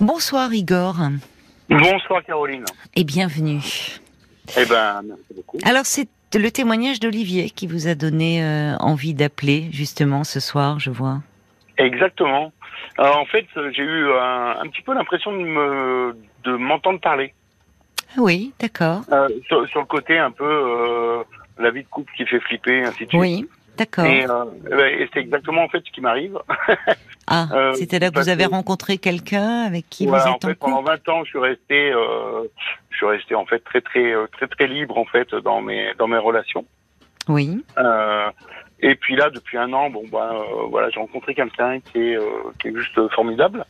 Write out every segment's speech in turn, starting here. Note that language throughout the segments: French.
Bonsoir Igor. Bonsoir Caroline. Et bienvenue. Eh ben, merci beaucoup. Alors c'est le témoignage d'Olivier qui vous a donné euh, envie d'appeler justement ce soir, je vois. Exactement. Alors, en fait, j'ai eu un, un, petit peu l'impression de me de m'entendre parler. Ah oui, d'accord. Euh, sur, sur, le côté un peu euh, la vie de couple qui fait flipper, ainsi de suite. Oui, d'accord. Et, euh, et c'est exactement en fait ce qui m'arrive. ah, c'était là que vous avez rencontré quelqu'un avec qui voilà, vous en êtes en, fait, couple? pendant 20 ans, je suis resté, je suis resté en fait très très très très libre en fait dans mes dans mes relations. Oui. Euh, et puis là, depuis un an, bon bah euh, voilà, j'ai rencontré quelqu'un qui est euh, qui est juste formidable,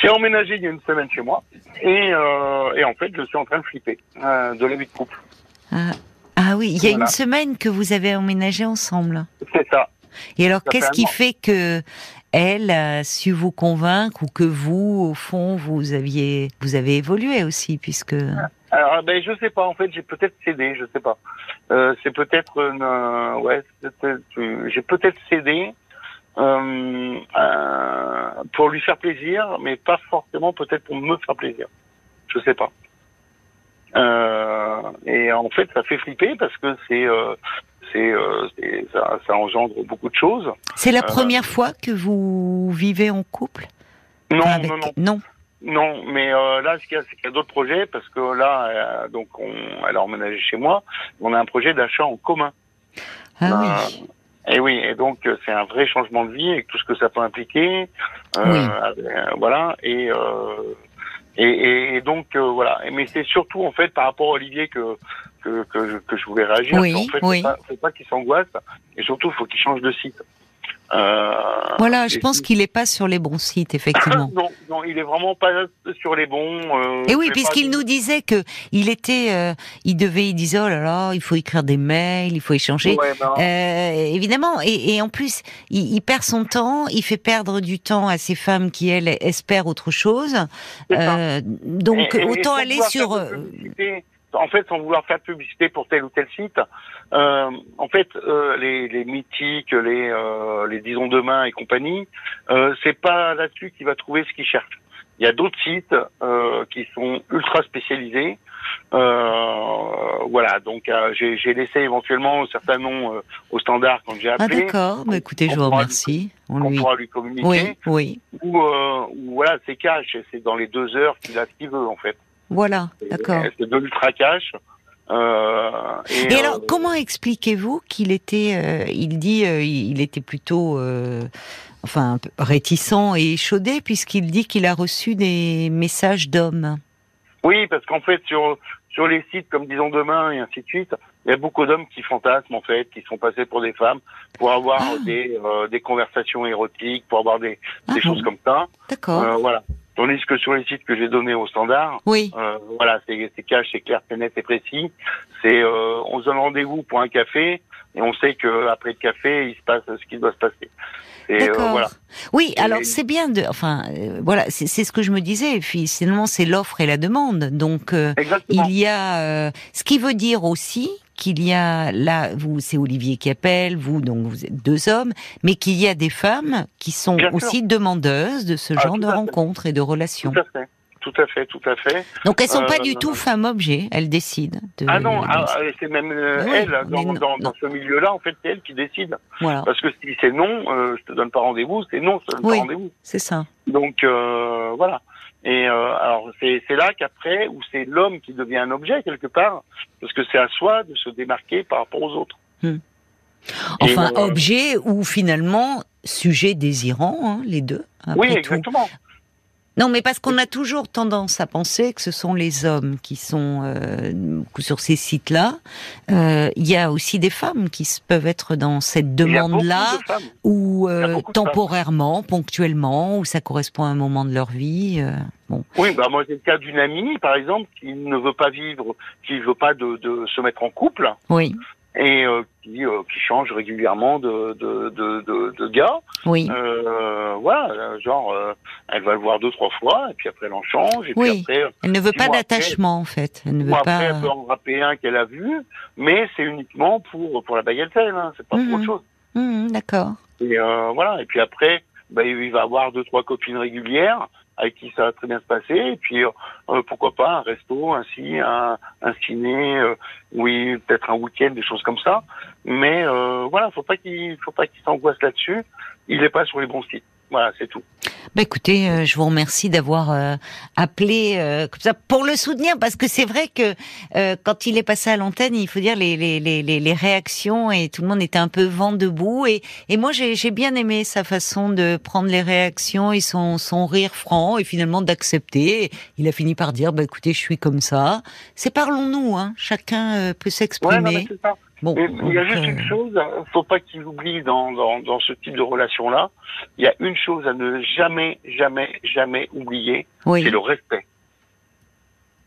qui a emménagé il y a une semaine chez moi, et euh, et en fait, je suis en train de flipper de la vie de couple. Ah, ah oui, il y a Voilà. une semaine que vous avez emménagé ensemble. C'est ça. Et alors, qu'est-ce qui fait que elle a su vous convaincre ou que vous, au fond, vous aviez, vous avez évolué aussi, puisque. Alors ben je sais pas, en fait, j'ai peut-être cédé, je sais pas. Euh, c'est peut-être euh, ouais, euh, j'ai peut-être cédé. Pour lui faire plaisir, mais pas forcément peut-être pour me faire plaisir. Je sais pas. Et en fait, ça fait flipper parce que c'est, c'est, euh, ça, ça engendre beaucoup de choses. C'est la Euh, première fois que vous vivez en couple? Non, avec- non, non, Non. non. Mais euh, là, ce qu'il y a, c'est qu'il y a d'autres projets parce que là, euh, donc, on, elle a emménagé chez moi. On a un projet d'achat en commun. Ah Euh, oui. Et oui, et donc c'est un vrai changement de vie avec tout ce que ça peut impliquer. Oui. voilà. Et, et, et, et donc voilà. Et- Mais c'est surtout en fait par rapport à Olivier que que, que, je, que je voulais réagir. Oui, en fait, oui. faut pas, faut pas qu'il s'angoisse. Et surtout, faut qu'il change de site. Euh, Voilà, je pense qu'il n'est pas sur les bons sites, effectivement. non, non, il est vraiment pas sur les bons. Euh, Et oui, puisqu'il pas- nous disait que il était, euh, il devait, il disait oh là là, il faut écrire des mails, il faut échanger. Ouais, Euh, évidemment, et, et en plus, il, il perd son temps, il fait perdre du temps à ces femmes qui elles espèrent autre chose. donc Et- et- et autant aller sur. En fait, sans vouloir faire de publicité pour tel ou tel site, euh, en fait, euh, les, les mythiques, les, euh, les disons demain et compagnie, euh, c'est pas là-dessus qu'il va trouver ce qu'il cherche. Il y a d'autres sites euh, qui sont ultra spécialisés. Euh, voilà, donc euh, j'ai laissé éventuellement certains noms euh, au standard quand j'ai Ah appelé, d'accord, bah, écoutez, je vous remercie. On lui. pourra lui communiquer. Oui, oui, Ou, euh, ou voilà, c'est cash, c'est dans les deux heures qu'il a ce qu'il veut en fait. Voilà, d'accord. C'est de l'ultra cash. Euh, et, Et alors, euh, comment expliquez-vous qu'il était, euh, il dit, euh, il était plutôt, enfin, réticent et échaudé, puisqu'il dit qu'il a reçu des messages d'hommes? Oui, parce qu'en fait, sur, sur les sites comme Disons Demain et ainsi de suite, il y a beaucoup d'hommes qui fantasment, en fait, qui sont passés pour des femmes, pour avoir Ah. des, des conversations érotiques, pour avoir des, Ah des bon choses comme ça. D'accord. Voilà. Tandis que sur les sites que j'ai donnés au standard, oui. euh, voilà, c'est c'est cash, c'est clair, c'est net et précis. C'est euh, on se donne rendez-vous pour un café et on sait que après le café, il se passe ce qui doit se passer. Et euh, voilà. Oui, Et- alors c'est bien de, enfin, euh, voilà, c'est ce que je me disais. Et puis, finalement, c'est l'offre et la demande. Donc, euh, il y a, euh, ce qui veut dire aussi qu'il y a là, vous, c'est Olivier qui appelle, vous, donc vous êtes deux hommes, mais qu'il y a des femmes qui sont Bien sûr. aussi demandeuses de ce Ah, genre de rencontres et de relations. Tout à fait. Tout à fait, tout à fait. Donc, elles sont pas Euh, du tout femmes objets. Elles décident. De, Ah non, ah, ah, c'est même euh, Oui, elle, dans, non, dans, non. dans ce milieu-là, en fait, c'est elle qui décide. voilà, Parce que si c'est non, euh, je te donne pas rendez-vous, c'est non, je te donne Oui. pas rendez-vous. c'est ça. Donc, euh, voilà. Et euh, alors, c'est là qu'après, où c'est l'homme qui devient un objet, quelque part, parce que c'est à soi de se démarquer par rapport aux autres. Enfin, Et, euh, objet ou finalement sujet désirant, hein, les deux. Après oui, tout. Non, mais parce qu'on a toujours tendance à penser que ce sont les hommes qui sont euh, sur ces sites-là. Euh, Il y a aussi des femmes qui peuvent être dans cette demande-là, ou euh, temporairement, ponctuellement, où ça correspond à un moment de leur vie. euh, bon, Oui, bah moi j'ai le cas d'une amie, par exemple, qui ne veut pas vivre, qui veut pas de, de se mettre en couple oui, et euh, qui, euh, qui change régulièrement de, de, de, de, de gars. oui, Euh, voilà, euh, genre, euh, elle va le voir deux, trois fois, et puis après elle en change, et Oui. puis après, elle ne veut pas d'attachement en fait. Elle ne veut pas. après, elle peut en rappeler un qu'elle a vu, mais c'est uniquement pour, pour la bagatelle, hein, c'est pas Mhm. pour autre chose. Hum, D'accord. Et euh, voilà, et puis après, bah, il va avoir deux, trois copines régulières, avec qui ça va très bien se passer. Et puis, euh, pourquoi pas un resto, ainsi, un, un ciné, euh, oui, peut-être un week-end, des choses comme ça. Mais euh, voilà, faut pas qu'il faut pas qu'il s'angoisse là-dessus. Il n'est pas sur les bons sites. Voilà, c'est tout. Bah écoutez, euh, je vous remercie d'avoir euh, appelé euh, comme ça pour le soutenir parce que c'est vrai que quand il est passé à l'antenne, il faut dire les, les, les, les, réactions et tout le monde était un peu vent debout et, et moi j'ai bien aimé sa façon de prendre les réactions et son, son rire franc et finalement d'accepter. Il a fini par dire bah écoutez, je suis comme ça. C'est parlons-nous, hein. chacun peut s'exprimer. Ouais, il y a juste une chose, faut pas qu'il oublie dans, dans, dans, ce type de relation-là, il y a une chose à ne jamais, jamais, jamais oublier, c'est le respect.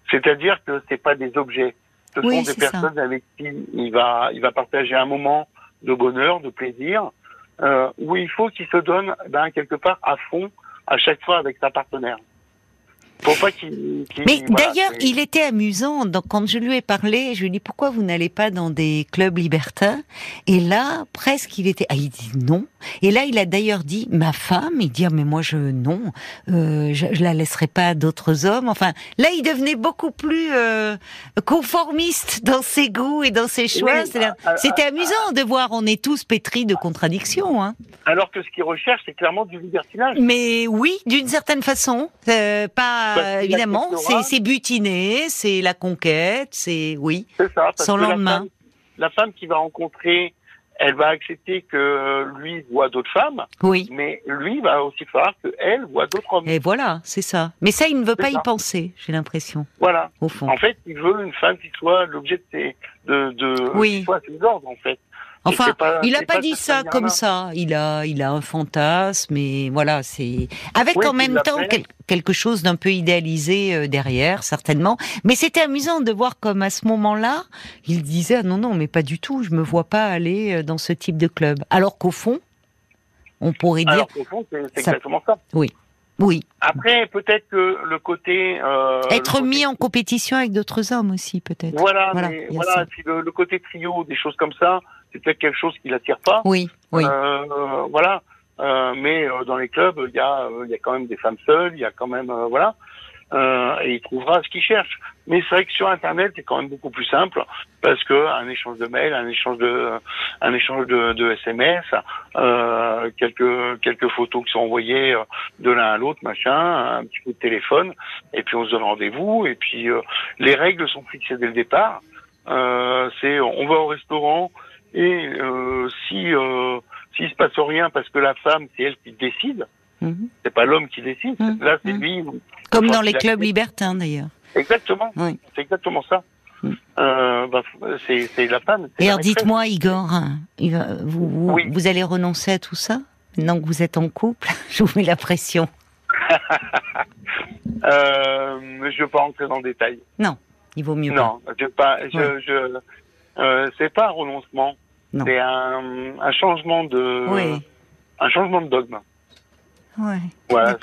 C'est-à-dire que c'est pas des objets, ce sont des personnes avec qui il va, il va partager un moment de bonheur, de plaisir, euh, où il faut qu'il se donne ben, quelque part à fond à chaque fois avec sa partenaire. Mais d'ailleurs, il était amusant. Donc, quand je lui ai parlé, je lui ai dit pourquoi vous n'allez pas dans des clubs libertins? Et là, presque, il était. Ah, il dit non. Et là, il a d'ailleurs dit ma femme? Il dit ah, mais moi je non, euh, je, je, la laisserai pas à d'autres hommes. Enfin, là, il devenait beaucoup plus euh, conformiste dans ses goûts et dans ses choix. Ah, ah, c'était amusant de voir. On est tous pétris de contradictions. Hein. Alors que ce qu'il recherche, c'est clairement du libertinage. Mais oui, d'une certaine façon, euh, pas bah, évidemment, c'est butiné, c'est la conquête, c'est oui. C'est ça. Parce sans lendemain. La femme, qui va rencontrer, elle va accepter que lui voit d'autres femmes. Oui. Mais lui va aussi falloir qu'elle voit d'autres hommes. Et voilà, c'est ça. Mais ça, il ne veut pas y penser, j'ai l'impression. Voilà. Au fond. En fait, il veut une femme qui soit l'objet de ses, de, de, oui. soit ses ordres, en fait. Enfin, il n'a pas, dit ça comme ça. Il a, il a un fantasme, mais voilà, c'est avec en même temps quelque chose d'un peu idéalisé euh, derrière, certainement. Mais c'était amusant de voir comme à ce moment-là, il disait ah non non, mais pas du tout. Je me vois pas aller euh, dans ce type de club. Alors qu'au fond, on pourrait dire. Alors qu'au fond, c'est exactement ça. Oui. Oui. Après, peut-être que le côté euh, être mis en compétition avec d'autres hommes aussi, peut-être. Voilà, voilà. voilà puis le, le, côté trio, des choses comme ça, c'est peut-être quelque chose qui l'attire pas. Oui, oui. Euh, voilà. Euh, mais euh, dans les clubs, il y a, il y a quand même des femmes seules, il y a quand même, voilà. et il trouvera ce qu'il cherche. Mais c'est vrai que sur Internet, c'est quand même beaucoup plus simple parce que un échange de mails, un échange de, un échange de, de SMS, euh, quelques quelques photos qui sont envoyées de l'un à l'autre, machin, un petit coup de téléphone, et puis on se donne rendez-vous. Et puis les règles sont fixées dès le départ. c'est on va au restaurant, et euh, si euh, s'il se passe rien parce que la femme c'est elle qui décide, mhm. c'est pas l'homme qui décide. Mhm. Là c'est mhm. lui. Comme dans les clubs libertins d'ailleurs. Exactement. C'est exactement ça. Euh, bah, c'est la femme. Et alors dites-moi Igor, vous, vous, vous, allez renoncer à tout ça maintenant que vous êtes en couple? Je vous mets la pression. euh, je veux pas rentrer dans le détail. Non, il vaut mieux non, pas. Je, pas je, je euh, c'est pas un renoncement. C'est un, un, changement de, oui. un changement de dogme. Ouais. Voilà.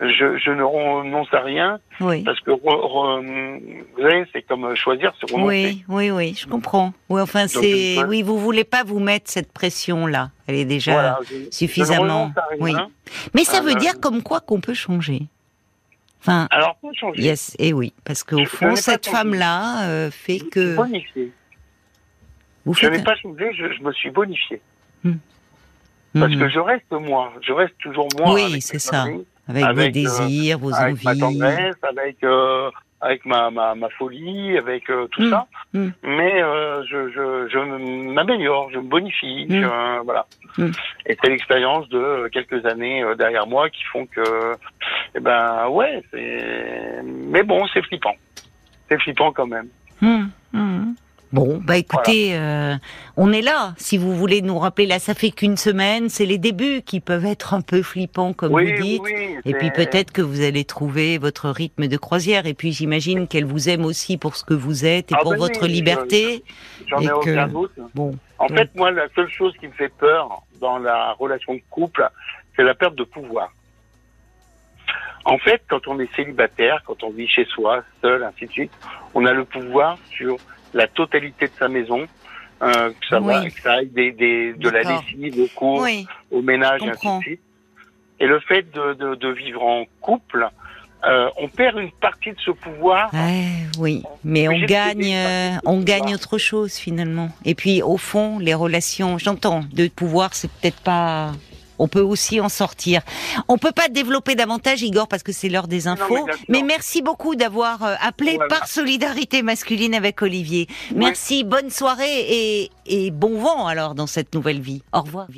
Je, je ne renonce à rien oui. parce que vous savez, c'est comme choisir, c'est renoncer. Oui, oui, oui, je comprends. Oui, enfin, c'est, oui, vous voulez pas vous mettre cette pression là. Elle est déjà suffisamment. oui. Mais ça veut euh, dire comme quoi qu'on peut changer. Enfin, alors peut changer. Yes, et oui, parce qu'au fond, cette femme-là euh, fait que. Vous je n'ai pas changé, je, me suis bonifié. Hmm. Parce que hmm. je reste moi, je reste toujours moi. Oui, c'est ça. avec, vos euh, désirs, vos avec envies. Ma tendresse, avec, euh, avec ma, ma, ma, folie, avec euh, tout hmm. ça. Mais je, je, je m'améliore, je me bonifie. voilà. Et c'est l'expérience de quelques années derrière moi qui font que, eh ben ouais, c'est. Mais bon, c'est flippant. C'est flippant quand même. Bon, bah écoutez, euh, on est là. Si vous voulez nous rappeler, là, ça fait qu'une semaine. C'est les débuts qui peuvent être un peu flippants, comme vous dites. et puis peut-être que vous allez trouver votre rythme de croisière. Et puis j'imagine qu'elle vous aime aussi pour ce que vous êtes et ah pour ben votre liberté. J'en ai aucun doute. Bon. En fait, moi, la seule chose qui me fait peur dans la relation de couple, c'est la perte de pouvoir. En fait, quand on est célibataire, quand on vit chez soi, seul, ainsi de suite, on a le pouvoir sur la totalité de sa maison, euh, que ça va, que ça aille des, des, de la lessive au cours, au ménage, ainsi de suite. Et le fait de, de, de vivre en couple, euh, on perd une partie de ce pouvoir. Ouais, oui, mais on gagne, euh, on gagne autre chose finalement. Et puis au fond, les relations, j'entends, de pouvoir, c'est peut-être pas. On peut aussi en sortir. On peut pas développer davantage, Igor, parce que c'est l'heure des Non, infos. mais merci beaucoup d'avoir euh, appelé par solidarité masculine avec Olivier. Merci, bonne soirée et, et bon vent alors dans cette nouvelle vie. Au revoir.